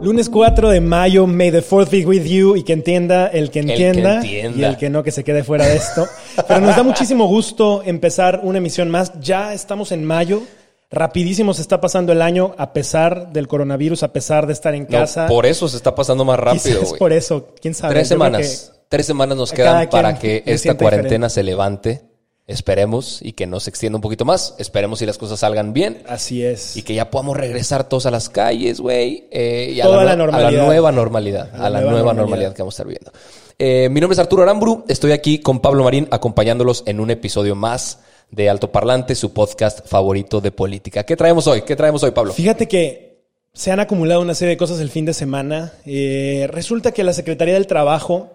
Lunes 4 de mayo, May the 4th be with you y que entienda el que que entienda, y el que no que se quede fuera de esto. Pero nos da muchísimo gusto empezar una emisión más. Ya estamos en mayo. Rapidísimo se está pasando el año a pesar del coronavirus, a pesar de estar en No, casa. por eso se está pasando más rápido, güey. por eso, quién sabe. Tres Yo semanas. Tres semanas nos quedan para que esta cuarentena se levante. Esperemos y que no se extienda un poquito más. Esperemos si las cosas salgan bien Así es. y que ya podamos regresar todos a las calles, güey. eh, y a Toda la nue- A normalidad. la nueva normalidad. A la, nueva, normalidad. que vamos a estar viviendo. Eh, mi nombre es Arturo Aramburu. Estoy aquí con Pablo Marín acompañándolos en un episodio más de Alto Parlante, su podcast favorito de política. ¿Qué traemos hoy? ¿Qué traemos hoy, Pablo? Fíjate que se han acumulado una serie de cosas el fin de semana. Eh, resulta que la Secretaría del Trabajo,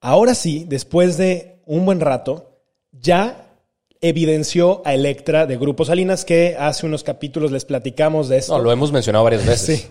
ahora sí, después de un buen rato, ya evidenció a Electra de Grupo Salinas, que hace unos capítulos les platicamos de esto. No, lo hemos mencionado varias veces. Sí.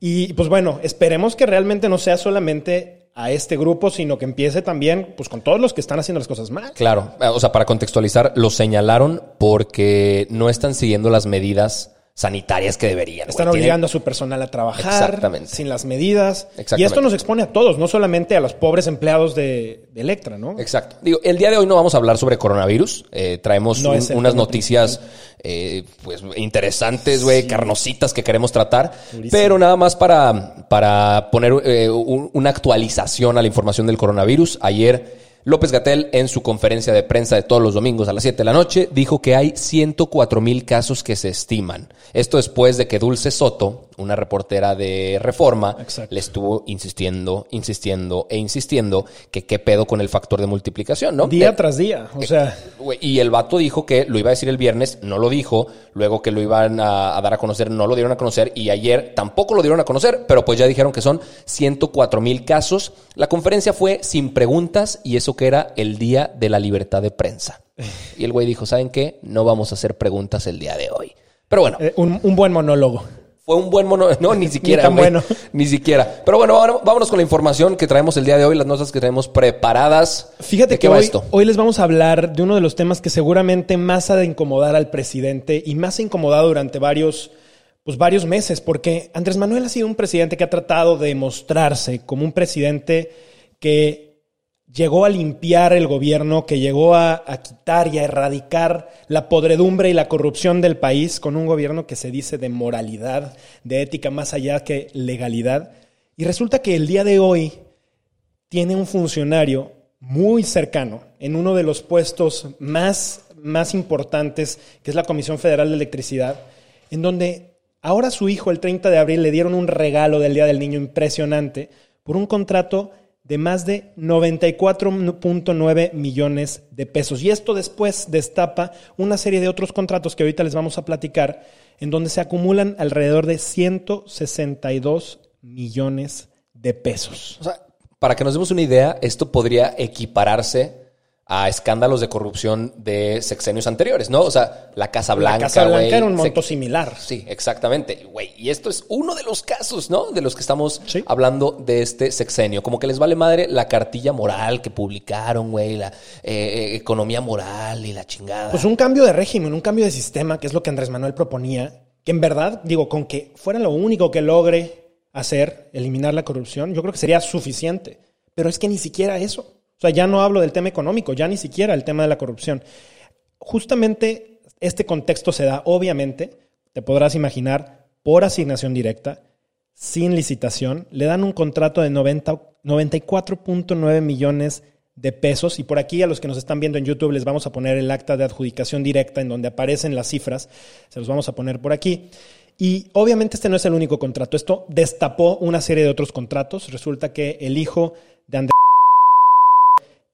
Y pues bueno, esperemos que realmente no sea solamente a este grupo, sino que empiece también pues con todos los que están haciendo las cosas mal. Claro, o sea, para contextualizar, lo señalaron porque no están siguiendo las medidas sanitarias que deberían. güey. Están Tienen- obligando a su personal a trabajar Exactamente. sin las medidas. Exactamente. Y esto nos expone a todos, no solamente a los pobres empleados de, de Electra, ¿no? Exacto. Digo, el día de hoy no vamos a hablar sobre coronavirus. Eh, traemos No un- unas noticias eh, pues interesantes, güey, Sí. carnositas que queremos tratar. Durísimo. Pero nada más para, para poner eh, un- una actualización a la información del coronavirus. Ayer López Gatel en su conferencia de prensa de todos los domingos a las 7 de la noche dijo que hay 104 mil casos que se estiman. Esto después de que Dulce Soto, una reportera de Reforma, Exacto. le estuvo insistiendo, insistiendo e insistiendo que qué pedo con el factor de multiplicación, ¿no? Día Eh, tras día. O sea, Güey, Y el vato dijo que lo iba a decir el viernes, no lo dijo, luego que lo iban a, a dar a conocer, no lo dieron a conocer, y ayer tampoco lo dieron a conocer, pero pues ya dijeron que son 104 mil casos. La conferencia fue sin preguntas y eso que era el día de la libertad de prensa. Y el güey dijo, ¿saben qué? No vamos a hacer preguntas el día de hoy. Pero bueno, eh, un, un buen monólogo. Fue un buen mono. No, ni siquiera. tan bueno. Ni siquiera. Pero bueno, vámonos- con la información que traemos el día de hoy, las notas que tenemos preparadas. Fíjate ¿De que qué va hoy, esto? hoy les vamos a hablar de uno de los temas que seguramente más ha de incomodar al presidente y más ha incomodado durante varios, pues varios meses, porque Andrés Manuel ha sido un presidente que ha tratado de mostrarse como un presidente que llegó a limpiar el gobierno, que llegó a, quitar y a erradicar la podredumbre y la corrupción del país con un gobierno que se dice de moralidad, de ética más allá que legalidad. Y resulta que el día de hoy tiene un funcionario muy cercano en uno de los puestos más, más importantes, que es la Comisión Federal de Electricidad, en donde ahora su hijo, el 30 de abril, le dieron un regalo del Día del Niño impresionante por un contrato de más de 94.9 millones de pesos. Y esto después destapa una serie de otros contratos que ahorita les vamos a platicar, en donde se acumulan alrededor de 162 millones de pesos. O sea, para que nos demos una idea, esto podría equipararse a escándalos de corrupción de sexenios anteriores, ¿no? O sea, la Casa Blanca, la Casa Blanca era un se- monto similar. Sí, exactamente, güey. Y esto es uno de los casos, ¿no? De los que estamos Sí. hablando de este sexenio. Como que les vale madre la cartilla moral que publicaron, güey, la eh, eh, economía moral y la chingada. Pues un cambio de régimen, un cambio de sistema, que es lo que Andrés Manuel proponía, que en verdad, digo, con que fuera lo único que logre hacer, eliminar la corrupción, yo creo que sería suficiente. Pero es que ni siquiera eso. O sea, ya no hablo del tema económico, ya ni siquiera el tema de la corrupción. Justamente este contexto se da, obviamente, te podrás imaginar, por asignación directa, sin licitación, le dan un contrato de 90 94.9 millones de pesos. Y por aquí a los que nos están viendo en YouTube les vamos a poner el acta de adjudicación directa en donde aparecen las cifras. Se los vamos a poner por aquí. Y obviamente este no es el único contrato. Esto destapó una serie de otros contratos. Resulta que el hijo de Andrés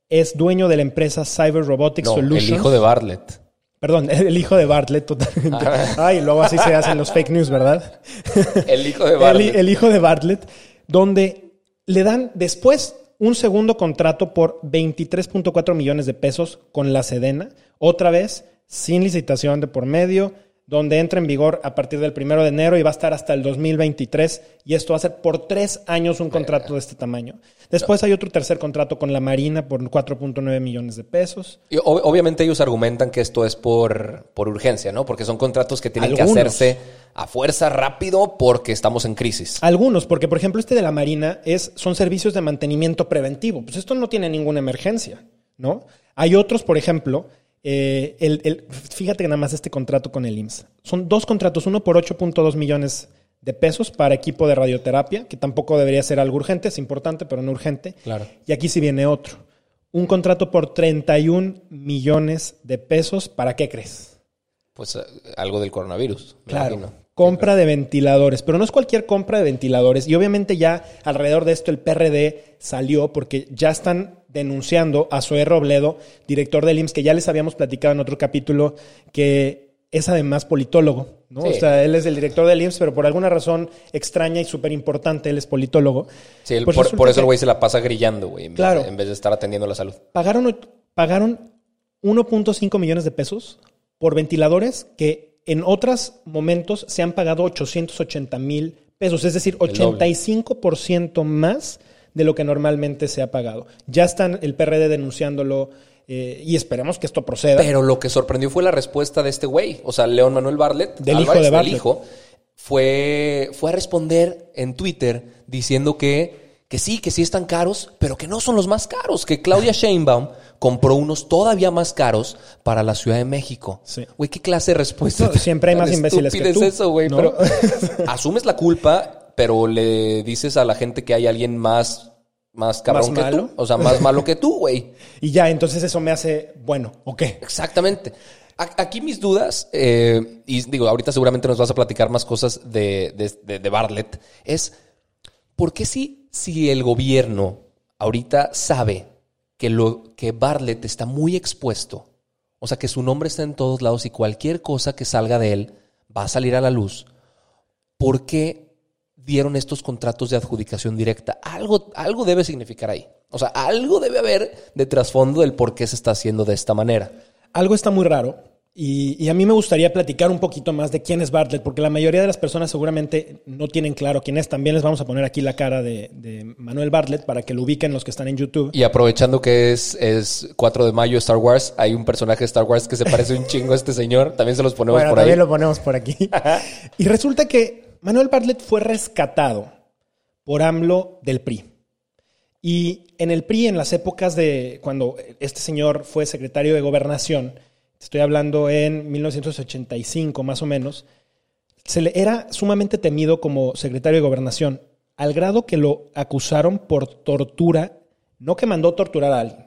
es dueño de la empresa Cyber Robotics No, Solutions. el hijo de Bartlett. Perdón, el hijo de Bartlett totalmente. Ah. Ay, luego así se hacen los fake news, ¿verdad? El hijo de El, Bartlett. el hijo de Bartlett, donde le dan después un segundo contrato por 23.4 millones de pesos con la Sedena, otra vez sin licitación de por medio, donde entra en vigor a partir del primero de enero y va a estar hasta el 2023, y esto va a ser por tres años un contrato de este tamaño. Después hay otro tercer contrato con la Marina por 4.9 millones de pesos. Y ob- obviamente ellos argumentan que esto es por, por urgencia, ¿no? Porque son contratos que tienen que hacerse a fuerza rápido porque estamos en crisis. Algunos, porque por ejemplo este de la Marina es, son servicios de mantenimiento preventivo. Pues esto no tiene ninguna emergencia, ¿no? Hay otros, por ejemplo, eh, el, el- fíjate que nada más este contrato con el IMSS. Son dos contratos, uno por 8.2 millones de pesos para equipo de radioterapia, que tampoco debería ser algo urgente, es importante, pero no urgente. Claro. Y aquí sí viene otro. Un contrato por 31 millones de pesos, ¿para qué crees? Pues eh, algo del coronavirus, me Claro. imagino. Compra de ventiladores, pero no es cualquier compra de ventiladores. Y obviamente ya alrededor de esto el PRD salió porque ya están denunciando a Zoé Robledo, director del IMSS, que ya les habíamos platicado en otro capítulo, que es además politólogo, ¿no? Sí. O sea, él es el director del IMSS, pero por alguna razón extraña y súper importante, él es politólogo. Sí, el- Pues por, eso el güey se la pasa grillando, güey, en, vez Claro. de- en vez de estar atendiendo la salud. Pagaron, pagaron 1.5 millones de pesos por ventiladores que en otros momentos se han pagado 880 mil pesos, es decir, El doble. 85% más de lo que normalmente se ha pagado. Ya están el PRD denunciándolo eh, y esperemos que esto proceda. Pero lo que sorprendió fue la respuesta de este güey. O sea, León Manuel Bartlett, Del hijo Álvarez, de del hijo, fue, fue a responder en Twitter diciendo que, que sí, que sí están caros, pero que no son los más caros. Que Claudia Sheinbaum compró unos todavía más caros para la Ciudad de México. Sí. Güey, ¿qué clase de respuesta? No, siempre hay más imbéciles que estúpida tú, es eso, güey. ¿no? Pero asumes la culpa, pero le dices a la gente que hay alguien más, más cabrón ¿Más que malo? tú. O sea, más malo que tú, güey. Y ya, entonces eso me hace, bueno, ¿o qué? Exactamente. Aquí mis dudas, eh, y digo, ahorita seguramente nos vas a platicar más cosas de, de, de- de Bartlett, es ¿por qué si, si el gobierno ahorita sabe que, lo, que Bartlett está muy expuesto, o sea, que su nombre está en todos lados y cualquier cosa que salga de él va a salir a la luz, ¿por qué dieron estos contratos de adjudicación directa? Algo, algo debe significar ahí. O sea, algo debe haber de trasfondo del por qué se está haciendo de esta manera. Algo está muy raro y, y a mí me gustaría platicar un poquito más de quién es Bartlett, porque la mayoría de las personas seguramente no tienen claro quién es. También les vamos a poner aquí la cara de, de Manuel Bartlett para que lo ubiquen los que están en YouTube. Y aprovechando que es, es 4 de mayo Star Wars, hay un personaje de Star Wars que se parece un chingo a este señor. También se los ponemos Bueno, por ahí. también lo ponemos por aquí. y resulta que Manuel Bartlett fue rescatado por AMLO del PRI. Y en el PRI, en las épocas de cuando este señor fue secretario de gobernación, estoy hablando en 1985 más o menos, se le era sumamente temido como secretario de gobernación, al grado que lo acusaron por tortura, no que mandó torturar a alguien,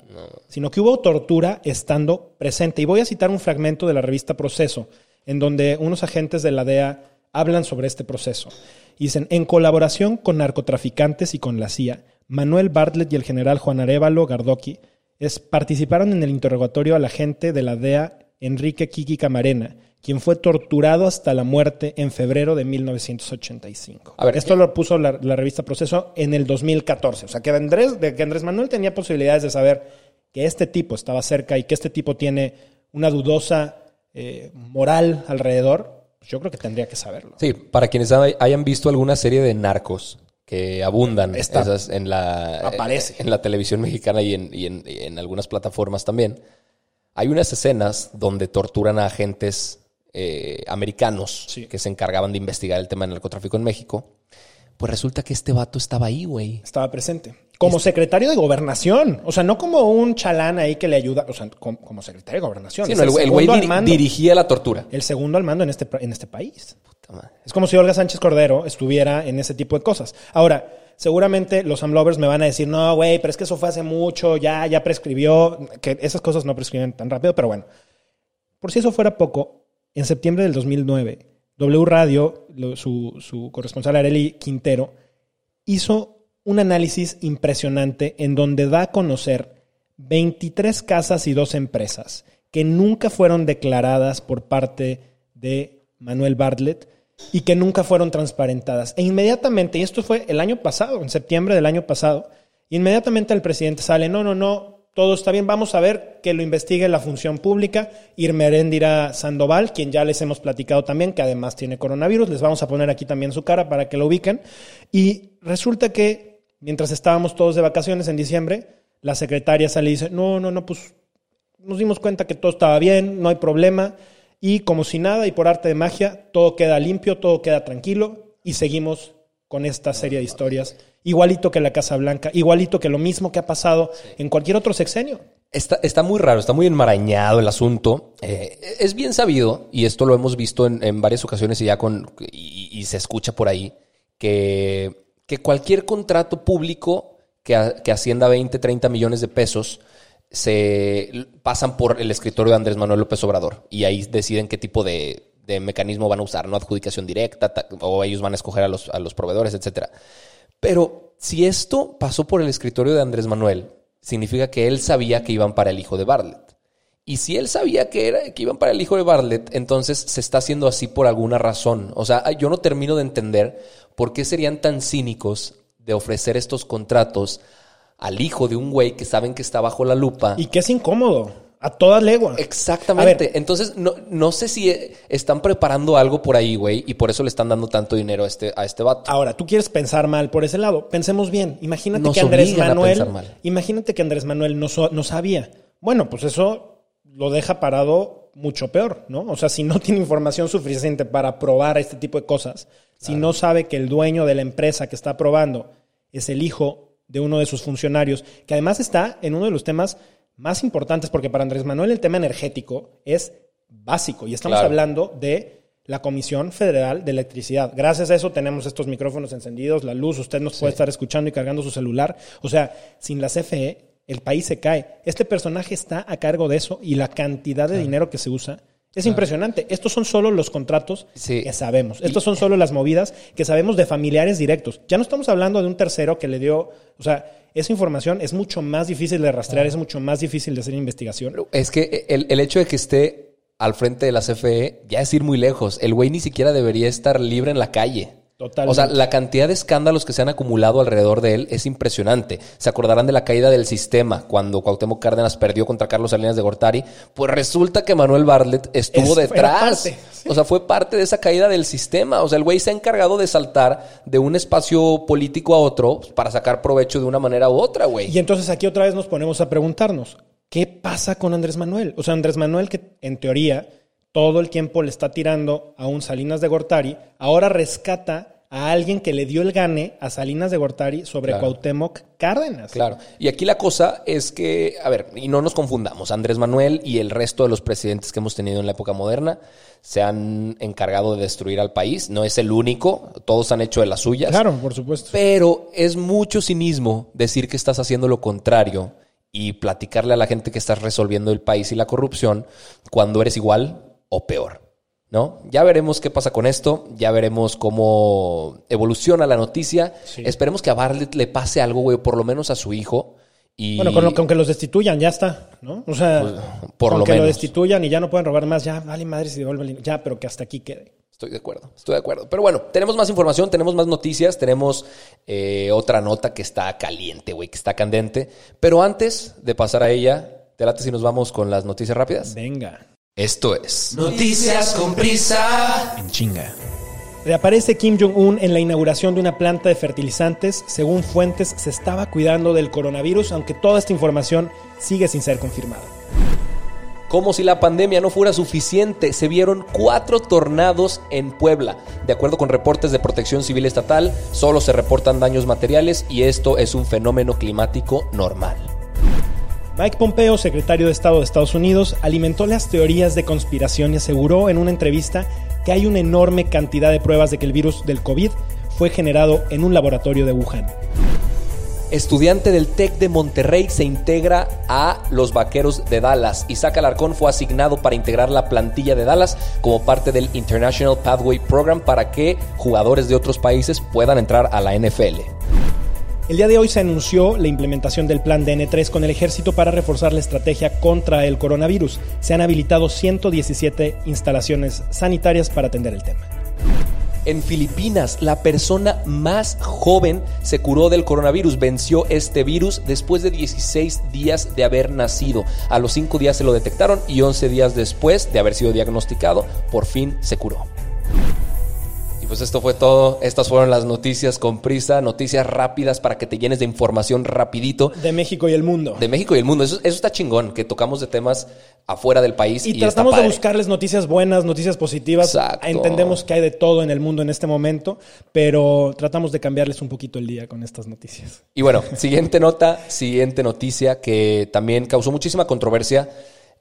sino que hubo tortura estando presente. Y voy a citar un fragmento de la revista Proceso, en donde unos agentes de la DEA hablan sobre este proceso. Y dicen, en colaboración con narcotraficantes y con la CIA, Manuel Bartlett y el general Juan Arevalo Gardoqui es, participaron en el interrogatorio al agente de la DEA Enrique Kiki Camarena, quien fue torturado hasta la muerte en febrero de 1985. A ver, Esto lo puso la, la revista Proceso en el 2014. O sea, que Andrés, de que Andrés Manuel tenía posibilidades de saber que este tipo estaba cerca y que este tipo tiene una dudosa eh, moral alrededor, pues yo creo que tendría que saberlo. Sí, para quienes hay- hayan visto alguna serie de narcos que abundan Está. esas en la Aparece. en la televisión mexicana y en, y en- y en algunas plataformas también. Hay unas escenas donde torturan a agentes eh, americanos Sí. que se encargaban de investigar el tema del narcotráfico en México. Pues resulta que este vato estaba ahí, güey. Estaba presente. Como secretario de gobernación. O sea, no como un chalán ahí que le ayuda. O sea, como, como secretario de gobernación. Sí, no, el, el güey mando. dirigía la tortura. El segundo al mando en este, en este país. Puta madre. Es como si Olga Sánchez Cordero estuviera en ese tipo de cosas. Ahora, seguramente los AMLovers me van a decir, no, güey, pero es que eso fue hace mucho, ya, ya prescribió, que esas cosas no prescriben tan rápido, pero bueno. Por si eso fuera poco, en septiembre del 2009, W Radio, su, su corresponsal Areli Quintero, hizo un análisis impresionante en donde da a conocer 23 casas y dos empresas que nunca fueron declaradas por parte de Manuel Bartlett y que nunca fueron transparentadas. E inmediatamente, y esto fue el año pasado, en septiembre del año pasado, inmediatamente el presidente sale, no, no, no, todo está bien, vamos a ver que lo investigue la función pública. Irmeréndira Sandoval, quien ya les hemos platicado también, que además tiene coronavirus, les vamos a poner aquí también su cara para que lo ubiquen. Y resulta que mientras estábamos todos de vacaciones en diciembre, la secretaria sale y dice, no, no, no, pues nos dimos cuenta que todo estaba bien, no hay problema, y como si nada y por arte de magia, todo queda limpio, todo queda tranquilo, y seguimos con esta serie de historias, igualito que la Casa Blanca, igualito que lo mismo que ha pasado en cualquier otro sexenio. Está, está muy raro, está muy enmarañado el asunto. Eh, es bien sabido, y esto lo hemos visto en, en varias ocasiones y ya con. Y, y se escucha por ahí, que, que cualquier contrato público que, que ascienda a 20, 30 millones de pesos se pasan por el escritorio de Andrés Manuel López Obrador. Y ahí deciden qué tipo de, de mecanismo van a usar, ¿no? Adjudicación directa, ta- o ellos van a escoger a los, a los proveedores, etcétera. Pero si esto pasó por el escritorio de Andrés Manuel, significa que él sabía que iban para el hijo de Bartlett. Y si él sabía que, era, que iban para el hijo de Bartlett, entonces se está haciendo así por alguna razón. O sea, yo no termino de entender por qué serían tan cínicos de ofrecer estos contratos al hijo de un güey que saben que está bajo la lupa. Y que es incómodo, a toda legua. Exactamente. Entonces, no, no sé si eh, están preparando algo por ahí, güey, y por eso le están dando tanto dinero a este, a este vato. Ahora, tú quieres pensar mal por ese lado. Pensemos bien. Imagínate Nos que Andrés Manuel. Imagínate que Andrés Manuel no, so- no sabía. Bueno, pues eso lo deja parado mucho peor, ¿no? O sea, si no tiene información suficiente para probar este tipo de cosas, si no sabe que el dueño de la empresa que está probando es el hijo de uno de sus funcionarios, que además está en uno de los temas más importantes, porque para Andrés Manuel el tema energético es básico y estamos Claro. hablando de la Comisión Federal de Electricidad. Gracias a eso tenemos estos micrófonos encendidos, la luz, usted nos puede estar escuchando y cargando su celular. O sea, sin la CFE, el país se cae. Este personaje está a cargo de eso y la cantidad de dinero que se usa es impresionante. Estos son solo los contratos Sí. que sabemos. Estos son solo las movidas que sabemos de familiares directos. Ya no estamos hablando de un tercero que le dio, o sea, esa información es mucho más difícil de rastrear, es mucho más difícil de hacer investigación. Es que el, el hecho de que esté al frente de la CFE ya es ir muy lejos. El güey ni siquiera debería estar libre en la calle. Totalmente. O sea, la cantidad de escándalos que se han acumulado alrededor de él es impresionante. Se acordarán de la caída del sistema cuando Cuauhtémoc Cárdenas perdió contra Carlos Salinas de Gortari. Pues resulta que Manuel Bartlett estuvo Es- detrás. parte, O sea, fue parte de esa caída del sistema. O sea, el güey se ha encargado de saltar de un espacio político a otro para sacar provecho de una manera u otra, güey. Y entonces aquí otra vez nos ponemos a preguntarnos, ¿qué pasa con Andrés Manuel? O sea, Andrés Manuel que en teoría todo el tiempo le está tirando a un Salinas de Gortari, ahora rescata a alguien que le dio el gane a Salinas de Gortari sobre Claro. Cuauhtémoc Cárdenas. Claro. Y aquí la cosa es que, a ver, y no nos confundamos, Andrés Manuel y el resto de los presidentes que hemos tenido en la época moderna se han encargado de destruir al país. No es el único, todos han hecho de las suyas. Claro, por supuesto. Pero es mucho cinismo decir que estás haciendo lo contrario y platicarle a la gente que estás resolviendo el país y la corrupción cuando eres igual o peor. ¿No? Ya veremos qué pasa con esto, ya veremos cómo evoluciona la noticia. Sí. Esperemos que a Bartlett le pase algo, güey, por lo menos a su hijo. Y Bueno, con, lo, con que los destituyan, ya está, ¿no? O sea, Pues, por con lo que lo destituyan y ya no pueden robar más, ya, vale madre si devuelve el- Ya, pero que hasta aquí quede. Estoy de acuerdo, estoy de acuerdo. Pero bueno, tenemos más información, tenemos más noticias, tenemos eh, otra nota que está caliente, güey, que está candente. Pero antes de pasar a ella, te late si nos vamos con las noticias rápidas. Venga. Esto es Noticias con Prisa. En chinga. Reaparece Kim Jong-un en la inauguración de una planta de fertilizantes. Según fuentes, se estaba cuidando del coronavirus, aunque toda esta información sigue sin ser confirmada. Como si la pandemia no fuera suficiente, se vieron cuatro tornados en Puebla. De acuerdo con reportes de protección civil estatal, solo se reportan daños materiales y esto es un fenómeno climático normal. Mike Pompeo, secretario de Estado de Estados Unidos, alimentó las teorías de conspiración y aseguró en una entrevista que hay una enorme cantidad de pruebas de que el virus del COVID fue generado en un laboratorio de Wuhan estudiante del TEC de Monterrey, se integra a los Vaqueros de Dallas. Isaac Alarcón fue asignado para integrar la plantilla de Dallas como parte del International Pathway Program para que jugadores de otros países puedan entrar a la NFL. El día de hoy se anunció la implementación del plan DN3 con el ejército para reforzar la estrategia contra el coronavirus. Se han habilitado 117 instalaciones sanitarias para atender el tema. En Filipinas, la persona más joven se curó del coronavirus, venció este virus después de 16 días de haber nacido. A los 5 días se lo detectaron y 11 días después de haber sido diagnosticado, por fin se curó pues esto fue todo. Estas fueron las noticias con prisa, noticias rápidas para que te llenes de información rapidito. De México y el mundo. De México y el mundo. Eso, está chingón, que tocamos de temas afuera del país. Y, tratamos de buscarles noticias buenas, noticias positivas. Exacto. Entendemos que hay de todo en el mundo en este momento, pero tratamos de cambiarles un poquito el día con estas noticias. Y bueno, siguiente nota, siguiente noticia que también causó muchísima controversia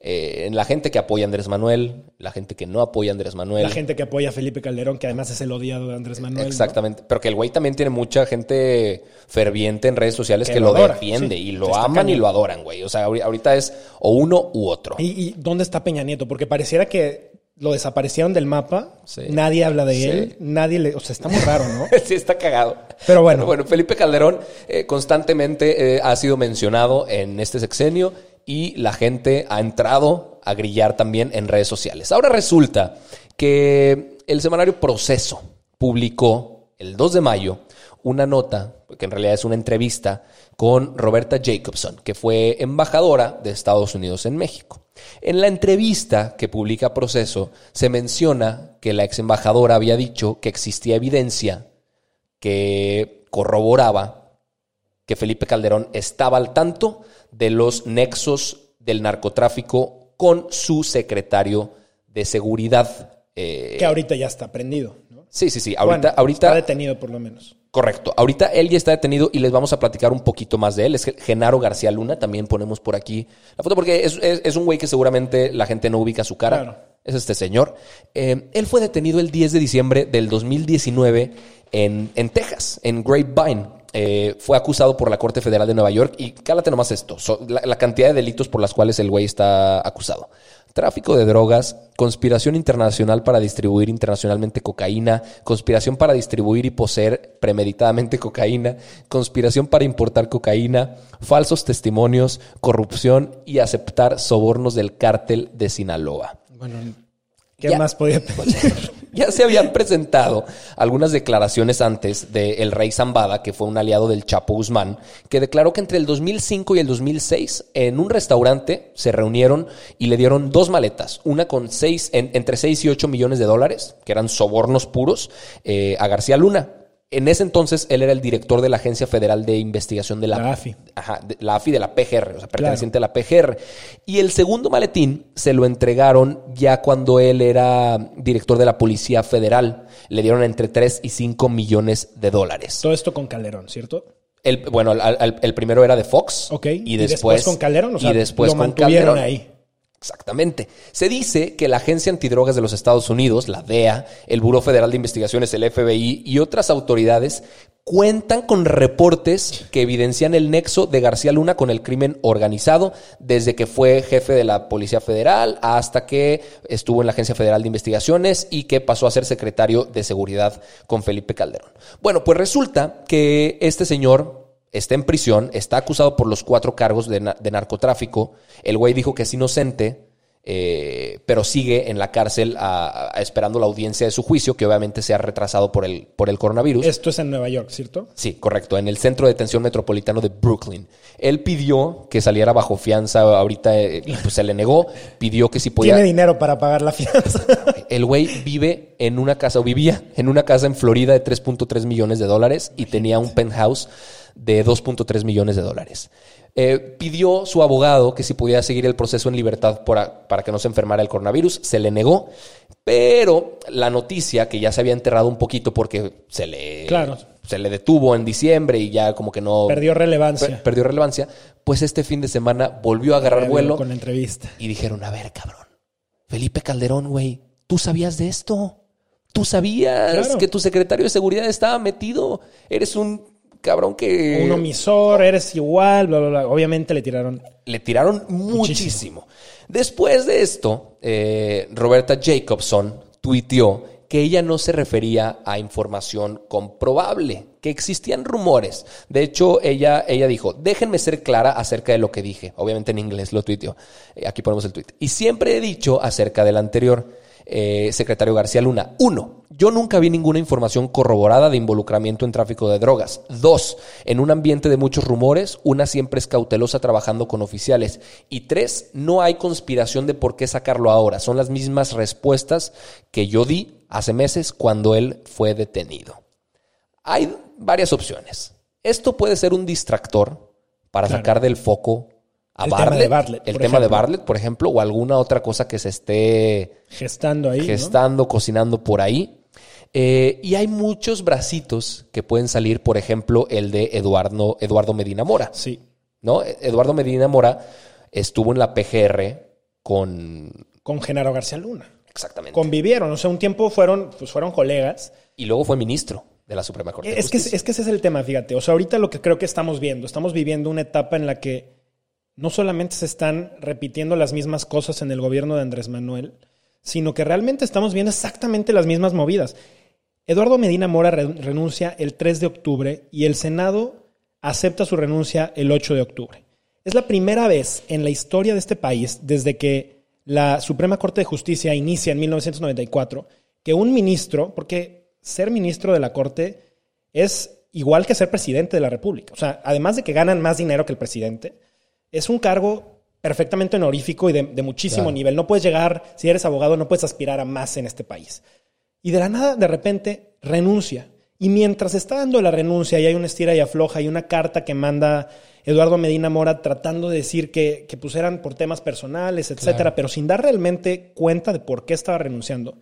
eh, en la gente que apoya a Andrés Manuel, la gente que no apoya a Andrés Manuel. La gente que apoya a Felipe Calderón, que además es el odiado de Andrés Manuel. Exactamente. Pero que el güey también tiene mucha gente ferviente en redes sociales que, lo, defiende y lo aman y lo adoran, güey. O sea, ahorita es o uno u otro. ¿Y, dónde está Peña Nieto? Porque pareciera que lo desaparecieron del mapa. Nadie habla de él. Nadie le. O sea, está muy raro, ¿no? sí, está cagado. Pero bueno. bueno, Felipe Calderón eh, constantemente eh, ha sido mencionado en este sexenio y la gente ha entrado a grillar también en redes sociales. Ahora resulta que el semanario Proceso publicó el 2 de mayo una nota, que en realidad es una entrevista, con Roberta Jacobson, que fue embajadora de Estados Unidos en México. En la entrevista que publica Proceso se menciona que la ex embajadora había dicho que existía evidencia que corroboraba que Felipe Calderón estaba al tanto de los nexos del narcotráfico con su secretario de seguridad. Eh, que ahorita ya está prendido. ¿no? Sí, sí, sí. Ahorita, ahorita, está detenido por lo menos. Correcto. Ahorita él ya está detenido y les vamos a platicar un poquito más de él. Es Genaro García Luna. También ponemos por aquí la foto porque es, un güey que seguramente la gente no ubica su cara. Es este señor. Eh, él fue detenido el 10 de diciembre del 2019 en, en Texas, en Grapevine. Eh, fue acusado por la Corte Federal de Nueva York y cálate nomás esto, la, cantidad de delitos por las cuales el güey está acusado. Tráfico de drogas, conspiración internacional para distribuir internacionalmente cocaína, conspiración para distribuir y poseer premeditadamente cocaína, conspiración para importar cocaína, falsos testimonios, corrupción y aceptar sobornos del cártel de Sinaloa. Bueno, ¿qué más podía pedir? Ya se habían presentado algunas declaraciones antes del rey Zambada, que fue un aliado del Chapo Guzmán, que declaró que entre el 2005 y el 2006 en un restaurante se reunieron y le dieron dos maletas, una con seis, entre 6 y 8 millones de dólares, que eran sobornos puros, eh, a García Luna, en ese entonces él era el director de la Agencia Federal de Investigación de la, AFI. Ajá, de, la AFI de la PGR, o sea, perteneciente a la PGR. Y el segundo maletín se lo entregaron ya cuando él era director de la Policía Federal. Le dieron entre 3 y 5 millones de dólares. Todo esto con Calderón, ¿cierto? El, bueno, el, primero era de Fox. Ok. Y, después, con Calderón, o sea, y después lo con mantuvieron ahí. Exactamente. Se dice que la Agencia Antidrogas de los Estados Unidos, la DEA, el Buró Federal de Investigaciones, el FBI y otras autoridades cuentan con reportes que evidencian el nexo de García Luna con el crimen organizado desde que fue jefe de la Policía Federal hasta que estuvo en la Agencia Federal de Investigaciones y que pasó a ser secretario de Seguridad con Felipe Calderón. Bueno, pues resulta que este señor está en prisión, está acusado por los cuatro cargos de, narcotráfico. El güey dijo que es inocente, eh, pero sigue en la cárcel esperando la audiencia de su juicio, que obviamente se ha retrasado por el, por el coronavirus. Esto es en Nueva York, ¿cierto? Sí, correcto, en el Centro de Detención Metropolitano de Brooklyn. Él pidió que saliera bajo fianza, ahorita eh, pues se le negó, pidió que si podía... Tiene dinero para pagar la fianza. el güey vive en una casa, o vivía en una casa en Florida de 3.3 millones de dólares y tenía un penthouse de 2.3 millones de dólares. Eh, pidió su abogado que si podía seguir el proceso en libertad para, para que no se enfermara el coronavirus, se le negó, pero la noticia que ya se había enterrado un poquito porque se le, Claro. se le detuvo en diciembre y ya como que no... Perdió relevancia. per- perdió relevancia, pues este fin de semana volvió a agarrar vuelo Con la entrevista. y dijeron, a ver, cabrón, Felipe Calderón, güey, ¿tú sabías de esto? ¿Tú sabías Claro. que tu secretario de seguridad estaba metido? Eres un cabrón que... Un omisor, eres igual, bla, bla, bla. Obviamente le tiraron. Le tiraron muchísimo. Después de esto, eh, Roberta Jacobson tuiteó que ella no se refería a información comprobable, que existían rumores. De hecho, ella, ella dijo, déjenme ser clara acerca de lo que dije. Obviamente en inglés lo tuiteó. Eh, aquí ponemos el tuit. Y siempre he dicho acerca del anterior eh, secretario García Luna. Uno, yo nunca vi ninguna información corroborada de involucramiento en tráfico de drogas. Dos, en un ambiente de muchos rumores, una siempre es cautelosa trabajando con oficiales. Y tres, no hay conspiración de por qué sacarlo ahora. Son las mismas respuestas que yo di hace meses cuando él fue detenido. Hay varias opciones. Esto puede ser un distractor para Claro. sacar del foco a El tema de Bartlett, el tema de. Bartlett, por ejemplo, o alguna otra cosa que se esté Gestando ahí. ¿no? gestando, cocinando por ahí. Eh, y hay muchos bracitos que pueden salir, por ejemplo, el de Eduardo, Eduardo Medina Mora. Sí. ¿no? Eduardo Medina Mora estuvo en la PGR con... Con Genaro García Luna. Exactamente. Convivieron. O sea, un tiempo fueron, pues fueron colegas. Y luego fue ministro de la Suprema Corte. de Es que, es que ese es el tema, fíjate. O sea, ahorita lo que creo que estamos viendo, estamos viviendo una etapa en la que no solamente se están repitiendo las mismas cosas en el gobierno de Andrés Manuel, sino que realmente estamos viendo exactamente las mismas movidas. Eduardo Medina Mora re- renuncia el 3 de octubre y el Senado acepta su renuncia el 8 de octubre. Es la primera vez en la historia de este país, desde que la Suprema Corte de Justicia inicia en 1994, que un ministro, porque ser ministro de la Corte es igual que ser presidente de la República. O sea, además de que ganan más dinero que el presidente, es un cargo perfectamente honorífico y de, de muchísimo Claro. nivel. No puedes llegar, si eres abogado, no puedes aspirar a más en este país. Y de la nada, de repente, renuncia. Y mientras está dando la renuncia y hay una estira y afloja y una carta que manda Eduardo Medina Mora tratando de decir que, que pues eran por temas personales, etcétera, pero sin dar realmente cuenta de por qué estaba renunciando,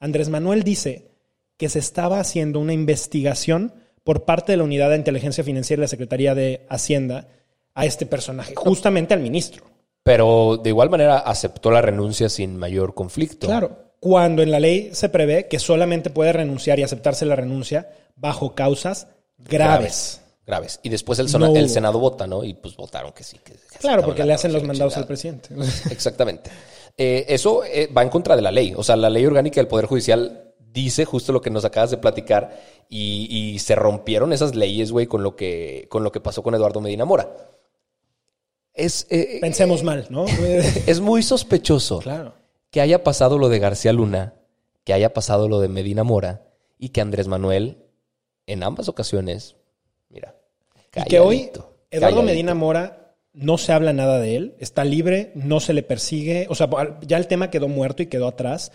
Andrés Manuel dice que se estaba haciendo una investigación por parte de la Unidad de Inteligencia Financiera de la Secretaría de Hacienda a este personaje, justamente al ministro. Pero de igual manera aceptó la renuncia sin mayor conflicto. Claro, cuando en la ley se prevé que solamente puede renunciar y aceptarse la renuncia bajo causas graves. Graves. Y después el, No el. Senado vota, ¿no? Y pues votaron que sí. Que Claro, porque le hacen los mandados al presidente. Exactamente. Eh, eso eh, va en contra de la ley. O sea, la ley orgánica del Poder Judicial dice justo lo que nos acabas de platicar y, y se rompieron esas leyes, güey, con lo que con lo que pasó con Eduardo Medina Mora. Es, eh, Pensemos mal, ¿no? es muy sospechoso claro. que haya pasado lo de García Luna, que haya pasado lo de Medina Mora y que Andrés Manuel en ambas ocasiones, mira, Y que hoy Eduardo calladito. Medina Mora no se habla nada de él, está libre, no se le persigue, o sea, ya el tema quedó muerto y quedó atrás.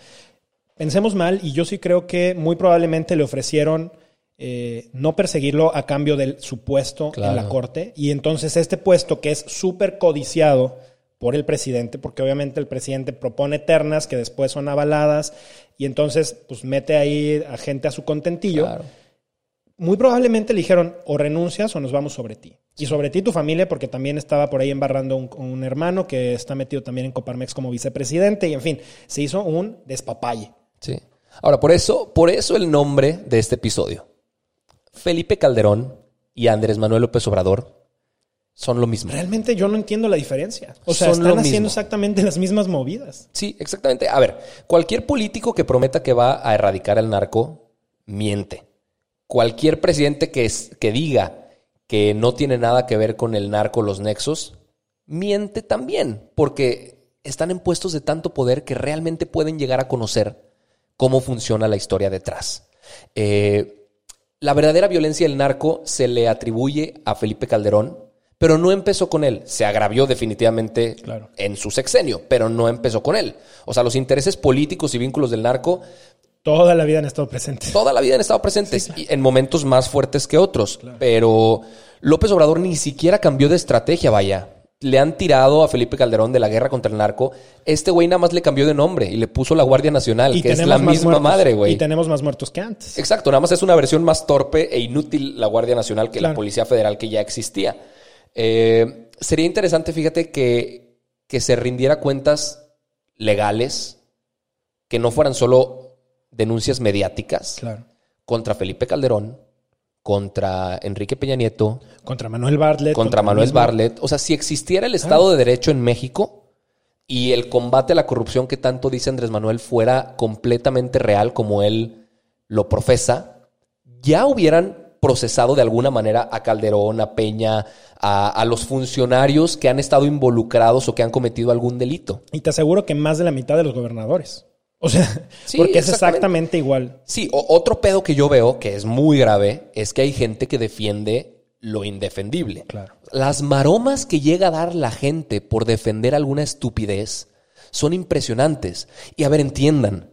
Pensemos mal y yo sí creo que muy probablemente le ofrecieron eh, no perseguirlo a cambio de su puesto Claro. en la corte y entonces este puesto que es súper codiciado por el presidente, porque obviamente el presidente propone ternas que después son avaladas y entonces pues mete ahí a gente a su contentillo Claro. muy probablemente le dijeron o renuncias o nos vamos sobre ti. Y sobre ti tu familia, porque también estaba por ahí embarrando un, un hermano que está metido también en Coparmex como vicepresidente. Y en fin, se hizo un despapalle. Sí. Ahora, por eso, por eso el nombre de este episodio. Felipe Calderón y Andrés Manuel López Obrador son lo mismo. Realmente yo no entiendo la diferencia. O sea, Son están haciendo mismo. exactamente las mismas movidas. Sí, exactamente. A ver, cualquier político que prometa que va a erradicar el narco, miente. Cualquier presidente que, es- que diga que no tiene nada que ver con el narco, los nexos, miente también, porque están en puestos de tanto poder que realmente pueden llegar a conocer cómo funciona la historia detrás. Eh, la verdadera violencia del narco se le atribuye a Felipe Calderón, pero no empezó con él. Se agravió definitivamente Claro. en su sexenio, pero no empezó con él. O sea, los intereses políticos y vínculos del narco Toda la vida han estado presentes. Toda la vida han estado presentes y en momentos más fuertes que otros. Pero López Obrador ni siquiera cambió de estrategia, vaya. Le han tirado a Felipe Calderón de la guerra contra el narco. Este güey nada más le cambió de nombre y le puso la Guardia Nacional, que es la misma muertos. madre, güey. Y tenemos más muertos que antes. Exacto, nada más es una versión más torpe e inútil la Guardia Nacional que la. Policía Federal que ya existía. Eh, sería interesante, fíjate, que, que se rindiera cuentas legales, que no fueran solo denuncias mediáticas Claro. contra Felipe Calderón, contra Enrique Peña Nieto, Contra Manuel Bartlett. contra el Manuel Bartlett. O sea, si existiera el Estado de Derecho en México y el combate a la corrupción que tanto dice Andrés Manuel fuera completamente real como él lo profesa, ya hubieran procesado de alguna manera a Calderón, a Peña, a, a los funcionarios que han estado involucrados o que han cometido algún delito. Y te aseguro que más de la mitad de los gobernadores. O sea, Sí, porque es exactamente. exactamente igual. Sí, o- otro pedo que yo veo que es muy grave es que hay gente que defiende lo indefendible. Claro. Las maromas que llega a dar la gente por defender alguna estupidez son impresionantes. Y a ver, entiendan,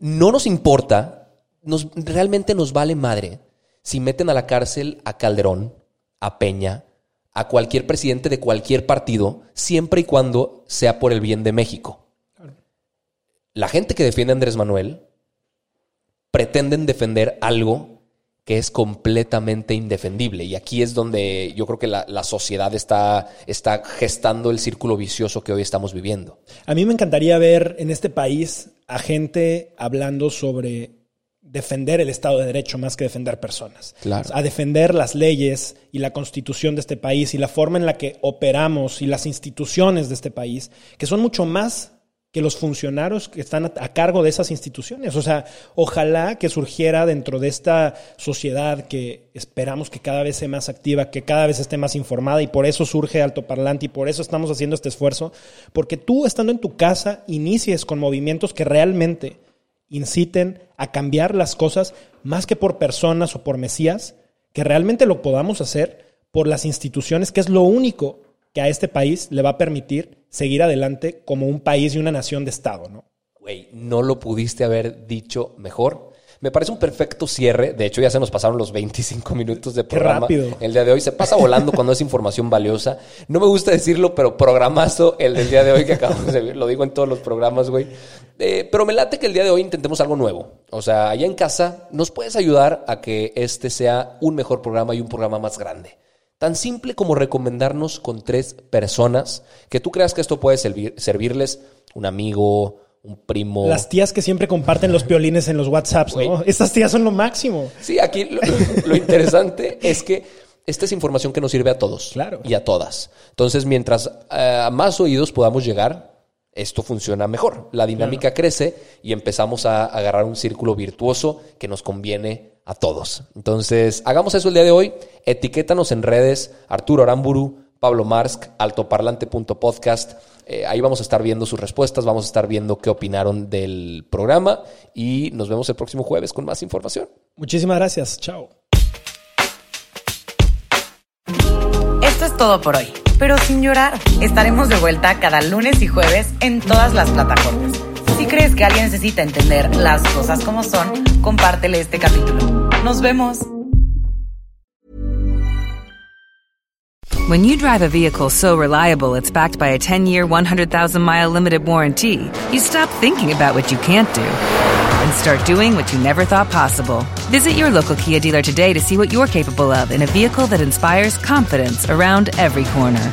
no nos importa, nos, realmente nos vale madre si meten a la cárcel a Calderón, a Peña, a cualquier presidente de cualquier partido, siempre y cuando sea por el bien de México. La gente que defiende a Andrés Manuel pretenden defender algo que es completamente indefendible. Y aquí es donde yo creo que la, la sociedad está, está gestando el círculo vicioso que hoy estamos viviendo. A mí me encantaría ver en este país a gente hablando sobre defender el Estado de Derecho más que defender personas. Claro. A defender las leyes y la constitución de este país y la forma en la que operamos y las instituciones de este país, que son mucho más que los funcionarios que están a, cargo de esas instituciones. O sea, ojalá que surgiera dentro de esta sociedad que esperamos que cada vez sea más activa, que cada vez esté más informada y por eso surge Alto Parlante y por eso estamos haciendo este esfuerzo, porque tú estando en tu casa inicies con movimientos que realmente inciten a cambiar las cosas más que por personas o por mesías, que realmente lo podamos hacer por las instituciones, que es lo único que a este país le va a permitir seguir adelante como un país y una nación de Estado, ¿no? Güey, no lo pudiste haber dicho mejor. Me parece un perfecto cierre. De hecho, ya se nos pasaron los 25 minutos de programa. rápido. El día de hoy se pasa volando cuando es información valiosa. No me gusta decirlo, pero programazo el del día de hoy que acabamos de ver. Lo digo en todos los programas, güey. Eh, pero me late que el día de hoy intentemos algo nuevo. O sea, allá en casa nos puedes ayudar a que este sea un mejor programa y un programa más grande. Tan simple como recomendarnos con tres personas que tú creas que esto puede servir- servirles. Un amigo, un primo. Las tías que siempre comparten los piolines en los WhatsApps, ¿no? Estas tías son lo máximo. Sí, aquí lo, lo interesante es que esta es información que nos sirve a todos Claro. y a todas. Entonces, mientras eh, a más oídos podamos llegar, esto funciona mejor. La dinámica crece y empezamos a agarrar un círculo virtuoso que nos conviene a todos. Entonces, hagamos eso el día de hoy. Etiquétanos en redes, Arturo Aramburu, Pablo Marsk, altoparlante.podcast. Eh, ahí vamos a estar viendo sus respuestas, vamos a estar viendo qué opinaron del programa y nos vemos el próximo jueves con más información. Muchísimas gracias. Chao. Esto es todo por hoy, pero sin llorar. Estaremos de vuelta cada lunes y jueves en todas las plataformas. Si crees que alguien necesita entender las cosas como son, compártele este capítulo. Nos vemos. When you drive a vehicle so reliable it's backed by a 10 year, 100,000 mile limited warranty, you stop thinking about what you can't do and start doing what you never thought possible. Visit your local Kia dealer today to see what you're capable of in a vehicle that inspires confidence around every corner.